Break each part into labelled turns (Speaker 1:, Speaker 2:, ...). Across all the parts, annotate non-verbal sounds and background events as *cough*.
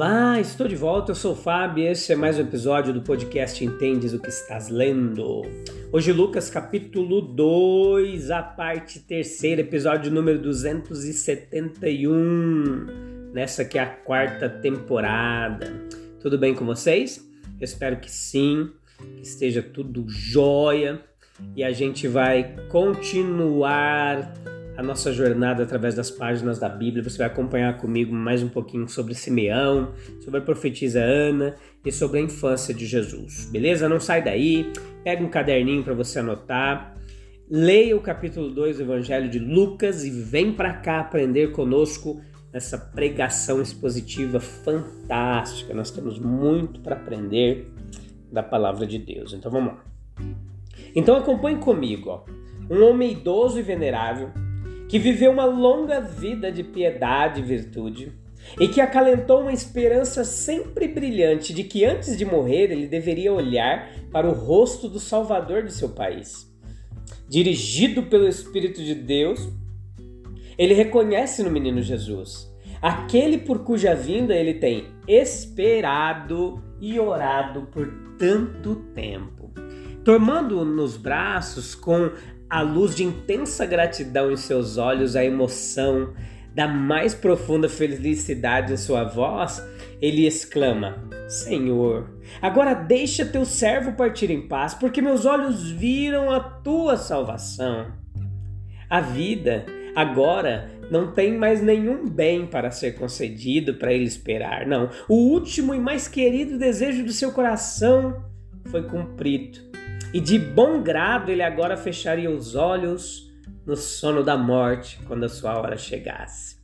Speaker 1: Olá, estou de volta, eu sou o Fábio e esse é mais um episódio do podcast Entendes o que estás lendo. Hoje Lucas capítulo 2, a parte terceira, episódio número 271, nessa que é a quarta temporada. Tudo bem com vocês? Eu espero que sim, que esteja tudo jóia e a gente vai continuar a nossa jornada através das páginas da Bíblia. Você vai acompanhar comigo mais um pouquinho sobre Simeão, sobre a profetisa Ana e sobre a infância de Jesus. Beleza? Não sai daí. Pega um caderninho para você anotar. Leia o capítulo 2 do Evangelho de Lucas e vem para cá aprender conosco nessa pregação expositiva fantástica. Nós temos muito para aprender da palavra de Deus. Então vamos lá. Então acompanhe comigo, ó. Um homem idoso e venerável que viveu uma longa vida de piedade e virtude, e que acalentou uma esperança sempre brilhante de que antes de morrer ele deveria olhar para o rosto do Salvador de seu país. Dirigido pelo Espírito de Deus, ele reconhece no menino Jesus aquele por cuja vinda ele tem esperado e orado por tanto tempo. Tomando-o nos braços com a luz de intensa gratidão em seus olhos, a emoção da mais profunda felicidade em sua voz, ele exclama: Senhor, agora deixa teu servo partir em paz, porque meus olhos viram a tua salvação. A vida agora não tem mais nenhum bem para ser concedido para ele esperar, não. O último e mais querido desejo do seu coração foi cumprido e de bom grado ele agora fecharia os olhos no sono da morte quando a sua hora chegasse.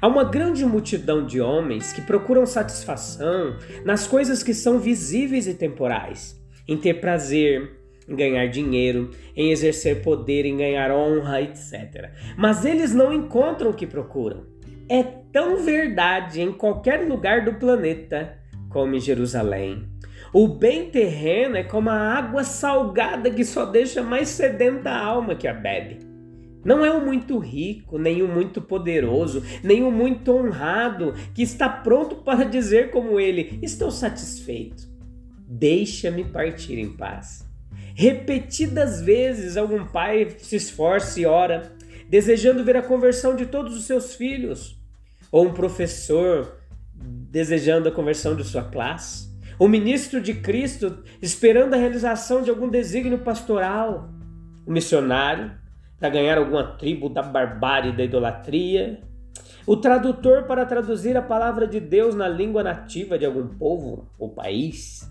Speaker 1: Há uma grande multidão de homens que procuram satisfação nas coisas que são visíveis e temporais, em ter prazer, em ganhar dinheiro, em exercer poder, em ganhar honra, etc. Mas eles não encontram o que procuram. É tão verdade em qualquer lugar do planeta como em Jerusalém. O bem terreno é como a água salgada que só deixa mais sedenta a alma que a bebe. Não é o muito rico, nem o muito poderoso, nem o muito honrado que está pronto para dizer como ele: Estou satisfeito. Deixa-me partir em paz. Repetidas vezes, algum pai se esforça e ora, desejando ver a conversão de todos os seus filhos, ou um professor desejando a conversão de sua classe o ministro de Cristo esperando a realização de algum desígnio pastoral, o missionário para ganhar alguma tribo da barbárie da idolatria, o tradutor para traduzir a palavra de Deus na língua nativa de algum povo ou país,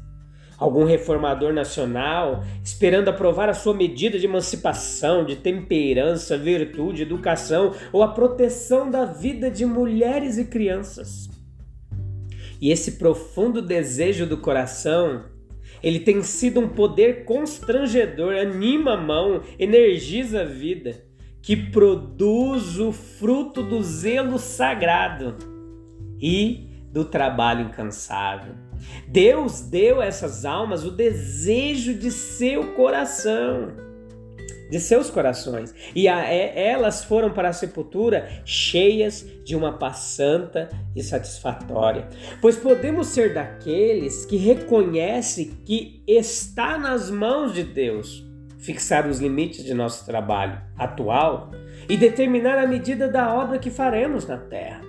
Speaker 1: algum reformador nacional esperando aprovar a sua medida de emancipação, de temperança, virtude, educação ou a proteção da vida de mulheres e crianças. E esse profundo desejo do coração, ele tem sido um poder constrangedor, anima a mão, energiza a vida, que produz o fruto do zelo sagrado e do trabalho incansável. Deus deu a essas almas o desejo de seu coração de seus corações. E a, é, elas foram para a sepultura cheias de uma paz santa e satisfatória. Pois podemos ser daqueles que reconhecem que está nas mãos de Deus fixar os limites de nosso trabalho atual e determinar a medida da obra que faremos na terra.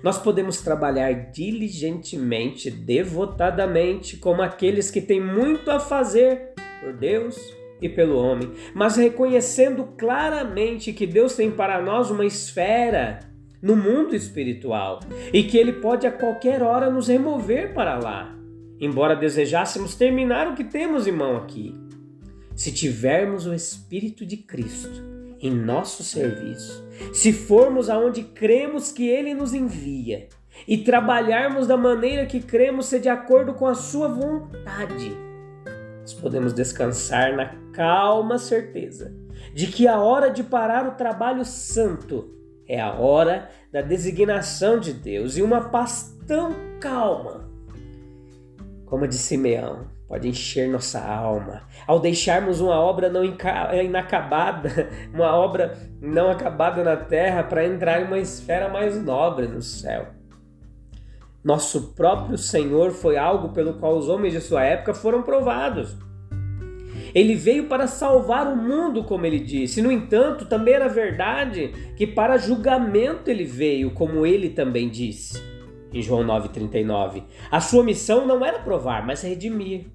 Speaker 1: Nós podemos trabalhar diligentemente, devotadamente, como aqueles que têm muito a fazer por Deus e pelo homem, mas reconhecendo claramente que Deus tem para nós uma esfera no mundo espiritual e que Ele pode a qualquer hora nos remover para lá, embora desejássemos terminar o que temos em mão aqui. Se tivermos o Espírito de Cristo, em nosso serviço, se formos aonde cremos que Ele nos envia e trabalharmos da maneira que cremos ser de acordo com a Sua vontade, nós podemos descansar na calma certeza de que a hora de parar o trabalho santo é a hora da designação de Deus e uma paz tão calma como a de Simeão pode encher nossa alma. Ao deixarmos uma obra não inacabada, *laughs* uma obra não acabada na terra para entrar em uma esfera mais nobre no céu. Nosso próprio Senhor foi algo pelo qual os homens de sua época foram provados. Ele veio para salvar o mundo, como ele disse. No entanto, também era verdade que para julgamento ele veio, como ele também disse em João 9,39. A sua missão não era provar, mas redimir.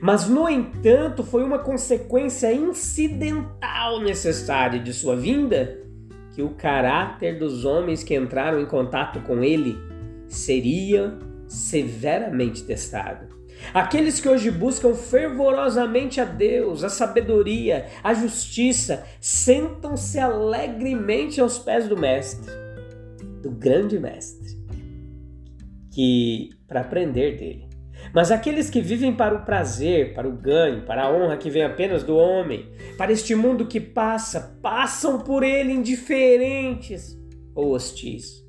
Speaker 1: Mas, no entanto, foi uma consequência incidental necessária de sua vinda que o caráter dos homens que entraram em contato com ele seria severamente testado. Aqueles que hoje buscam fervorosamente a Deus, a sabedoria, a justiça, sentam-se alegremente aos pés do Mestre, do grande Mestre, que para aprender dele. Mas aqueles que vivem para o prazer, para o ganho, para a honra que vem apenas do homem, para este mundo que passa, passam por ele indiferentes ou hostis.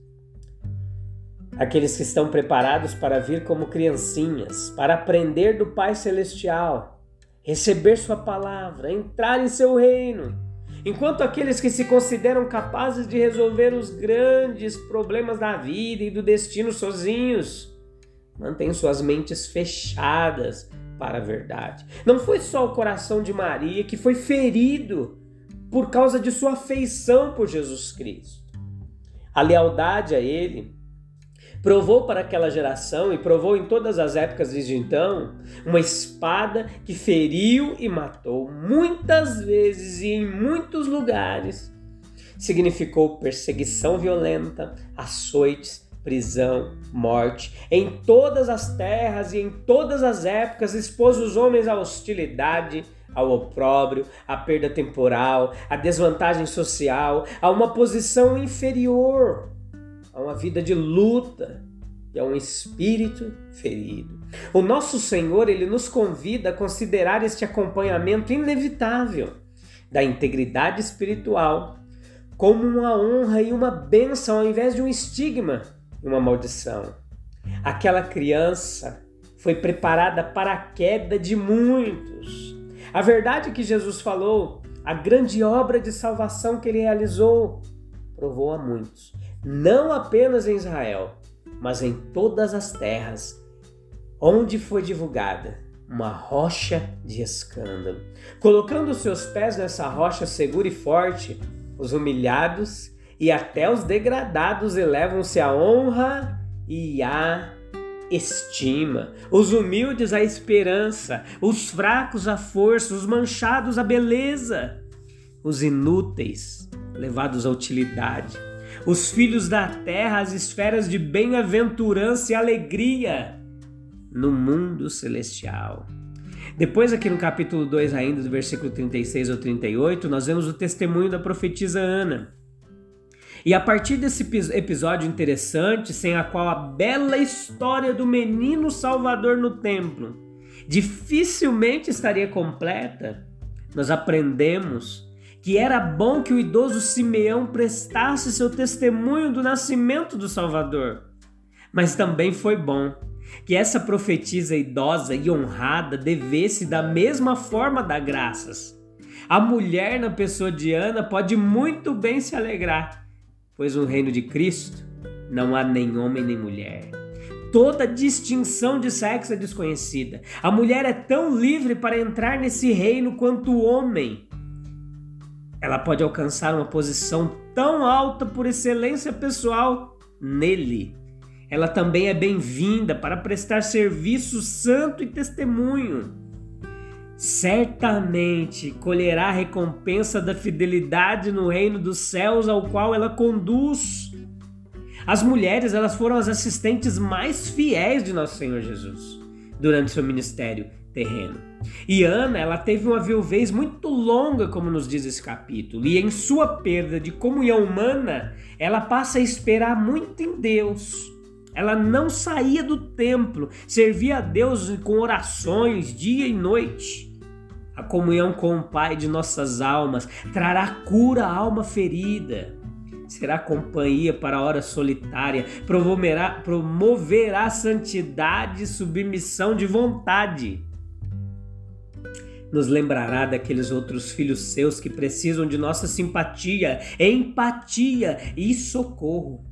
Speaker 1: Aqueles que estão preparados para vir como criancinhas, para aprender do Pai Celestial, receber Sua palavra, entrar em seu reino. Enquanto aqueles que se consideram capazes de resolver os grandes problemas da vida e do destino sozinhos, Mantém suas mentes fechadas para a verdade. Não foi só o coração de Maria que foi ferido por causa de sua afeição por Jesus Cristo. A lealdade a Ele provou para aquela geração e provou em todas as épocas desde então uma espada que feriu e matou muitas vezes e em muitos lugares. Significou perseguição violenta, açoites, prisão, morte. Em todas as terras e em todas as épocas expôs os homens à hostilidade, ao opróbrio, à perda temporal, à desvantagem social, a uma posição inferior, a uma vida de luta e a um espírito ferido. O nosso Senhor, ele nos convida a considerar este acompanhamento inevitável da integridade espiritual como uma honra e uma bênção ao invés de um estigma uma maldição. Aquela criança foi preparada para a queda de muitos. A verdade que Jesus falou, a grande obra de salvação que ele realizou, provou a muitos, não apenas em Israel, mas em todas as terras onde foi divulgada uma rocha de escândalo. Colocando seus pés nessa rocha segura e forte, os humilhados e até os degradados elevam-se à honra e à estima, os humildes à esperança, os fracos à força, os manchados à beleza, os inúteis levados à utilidade, os filhos da terra às esferas de bem-aventurança e alegria no mundo celestial. Depois, aqui no capítulo 2, ainda do versículo 36 ao 38, nós vemos o testemunho da profetisa Ana. E a partir desse episódio interessante, sem a qual a bela história do menino Salvador no templo dificilmente estaria completa, nós aprendemos que era bom que o idoso Simeão prestasse seu testemunho do nascimento do Salvador. Mas também foi bom que essa profetisa idosa e honrada devesse da mesma forma dar graças. A mulher na pessoa de Ana pode muito bem se alegrar pois no reino de Cristo não há nem homem nem mulher. Toda distinção de sexo é desconhecida. A mulher é tão livre para entrar nesse reino quanto o homem. Ela pode alcançar uma posição tão alta por excelência pessoal nele. Ela também é bem-vinda para prestar serviço santo e testemunho certamente colherá a recompensa da fidelidade no reino dos céus ao qual ela conduz. As mulheres, elas foram as assistentes mais fiéis de nosso Senhor Jesus durante seu ministério, terreno. E Ana, ela teve uma viuvez muito longa, como nos diz esse capítulo, e em sua perda de comunhão humana, ela passa a esperar muito em Deus. Ela não saía do templo, servia a Deus com orações dia e noite. A comunhão com o Pai de nossas almas trará cura à alma ferida será companhia para a hora solitária, promoverá, promoverá santidade e submissão de vontade. Nos lembrará daqueles outros filhos seus que precisam de nossa simpatia, empatia e socorro.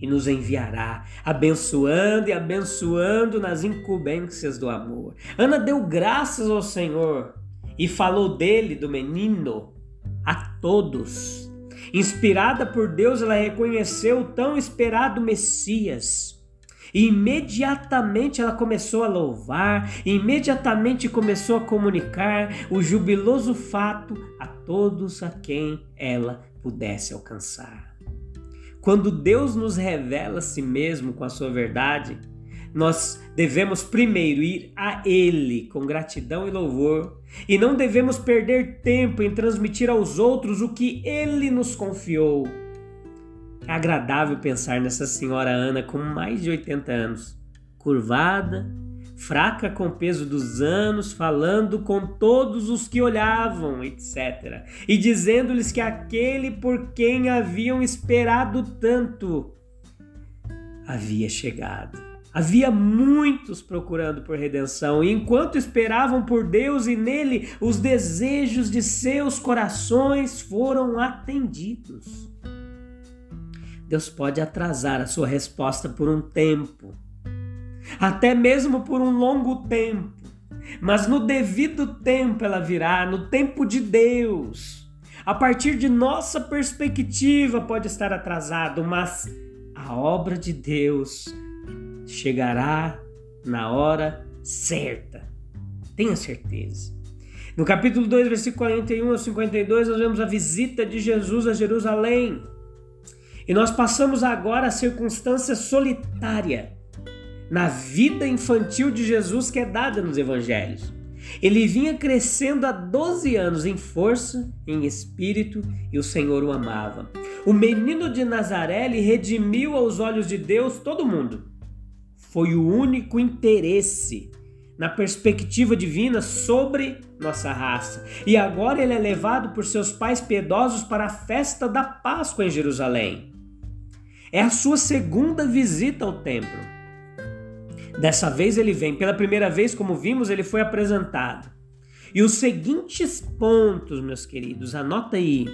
Speaker 1: E nos enviará, abençoando e abençoando nas incumbências do amor. Ana deu graças ao Senhor e falou dele, do menino, a todos Inspirada por Deus, ela reconheceu o tão esperado Messias. E imediatamente ela começou a louvar, imediatamente começou a comunicar o jubiloso fato a todos a quem ela pudesse alcançar. Quando Deus nos revela a si mesmo com a sua verdade, nós devemos primeiro ir a Ele com gratidão e louvor, e não devemos perder tempo em transmitir aos outros o que Ele nos confiou. É agradável pensar nessa senhora Ana com mais de 80 anos, curvada, fraca com o peso dos anos, falando com todos os que olhavam, etc. E dizendo-lhes que aquele por quem haviam esperado tanto havia chegado. Havia muitos procurando por redenção, e enquanto esperavam por Deus e nele, os desejos de seus corações foram atendidos. Deus pode atrasar a sua resposta por um tempo, até mesmo por um longo tempo, mas no devido tempo ela virá, no tempo de Deus. A partir de nossa perspectiva pode estar atrasado, mas a obra de Deus chegará na hora certa. Tenha certeza. No capítulo 2, versículo 41 ao 52, nós vemos a visita de Jesus a Jerusalém. E nós passamos agora a circunstância solitária na vida infantil de Jesus que é dada nos evangelhos. Ele vinha crescendo há 12 anos em força, em espírito, e o Senhor o amava. O menino de Nazaré lhe redimiu aos olhos de Deus todo mundo foi o único interesse na perspectiva divina sobre nossa raça. E agora ele é levado por seus pais piedosos para a festa da Páscoa em Jerusalém. É a sua segunda visita ao templo. Dessa vez ele vem, pela primeira vez, como vimos, ele foi apresentado. E os seguintes pontos, meus queridos, anota aí,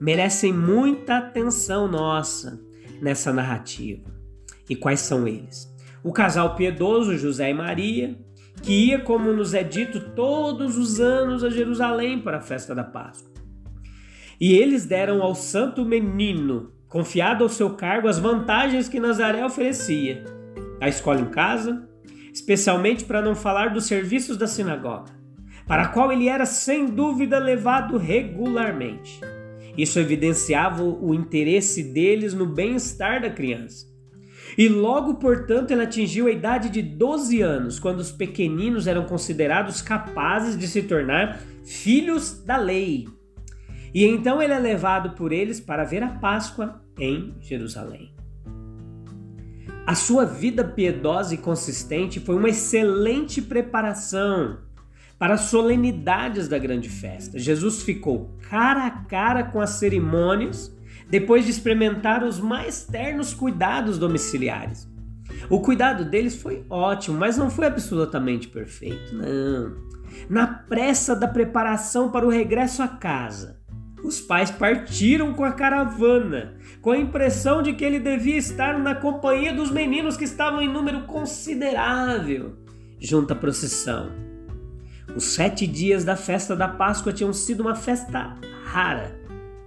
Speaker 1: merecem muita atenção nossa nessa narrativa. E quais são eles? o casal piedoso José e Maria, que ia, como nos é dito, todos os anos a Jerusalém para a festa da Páscoa. E eles deram ao santo menino, confiado ao seu cargo, as vantagens que Nazaré oferecia: a escola em casa, especialmente para não falar dos serviços da sinagoga, para a qual ele era sem dúvida levado regularmente. Isso evidenciava o interesse deles no bem-estar da criança. E logo, portanto, ele atingiu a idade de 12 anos, quando os pequeninos eram considerados capazes de se tornar filhos da lei. E então ele é levado por eles para ver a Páscoa em Jerusalém. A sua vida piedosa e consistente foi uma excelente preparação para as solenidades da grande festa. Jesus ficou cara a cara com as cerimônias depois de experimentar os mais ternos cuidados domiciliares. O cuidado deles foi ótimo, mas não foi absolutamente perfeito, não. Na pressa da preparação para o regresso à casa, os pais partiram com a caravana, com a impressão de que ele devia estar na companhia dos meninos que estavam em número considerável junto à procissão. Os sete dias da festa da Páscoa tinham sido uma festa rara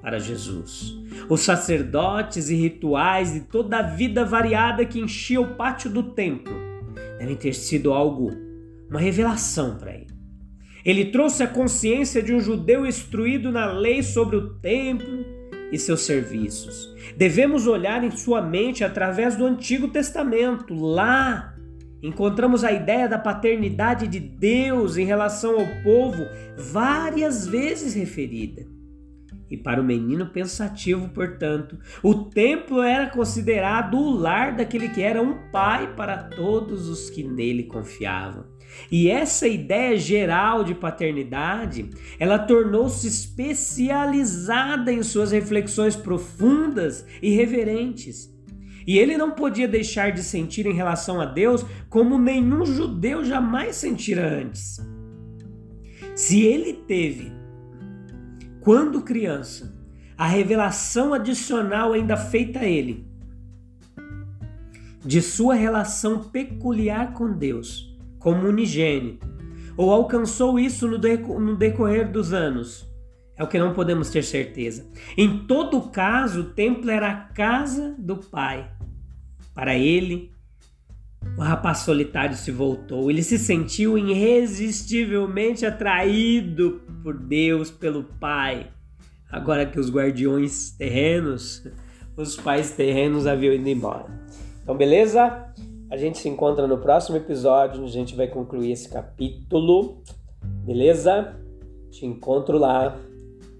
Speaker 1: para Jesus. Os sacerdotes e rituais e toda a vida variada que enchia o pátio do templo devem ter sido algo, uma revelação para ele. Ele trouxe a consciência de um judeu instruído na lei sobre o templo e seus serviços. Devemos olhar em sua mente através do Antigo Testamento. Lá encontramos a ideia da paternidade de Deus em relação ao povo várias vezes referida. E para o menino pensativo, portanto, o templo era considerado o lar daquele que era um pai para todos os que nele confiavam. E essa ideia geral de paternidade, ela tornou-se especializada em suas reflexões profundas e reverentes. E ele não podia deixar de sentir em relação a Deus como nenhum judeu jamais sentira antes. Se ele teve, quando criança, a revelação adicional ainda feita a ele, de sua relação peculiar com Deus, como unigênito, ou alcançou isso no, decorrer dos anos? É o que não podemos ter certeza. Em todo caso, o templo era a casa do Pai. Para ele, o rapaz solitário se voltou. Ele se sentiu irresistivelmente atraído por Deus, pelo Pai. Agora que os guardiões terrenos, os pais terrenos haviam ido embora. Então, beleza? A gente se encontra no próximo episódio, onde a gente vai concluir esse capítulo. Beleza? Te encontro lá.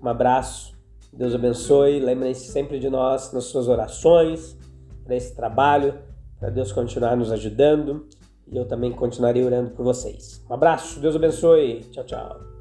Speaker 1: Um abraço. Deus abençoe. Lembrem-se sempre de nós nas suas orações, para esse trabalho, para Deus continuar nos ajudando. E eu também continuarei orando por vocês. Um abraço. Deus abençoe. Tchau, tchau.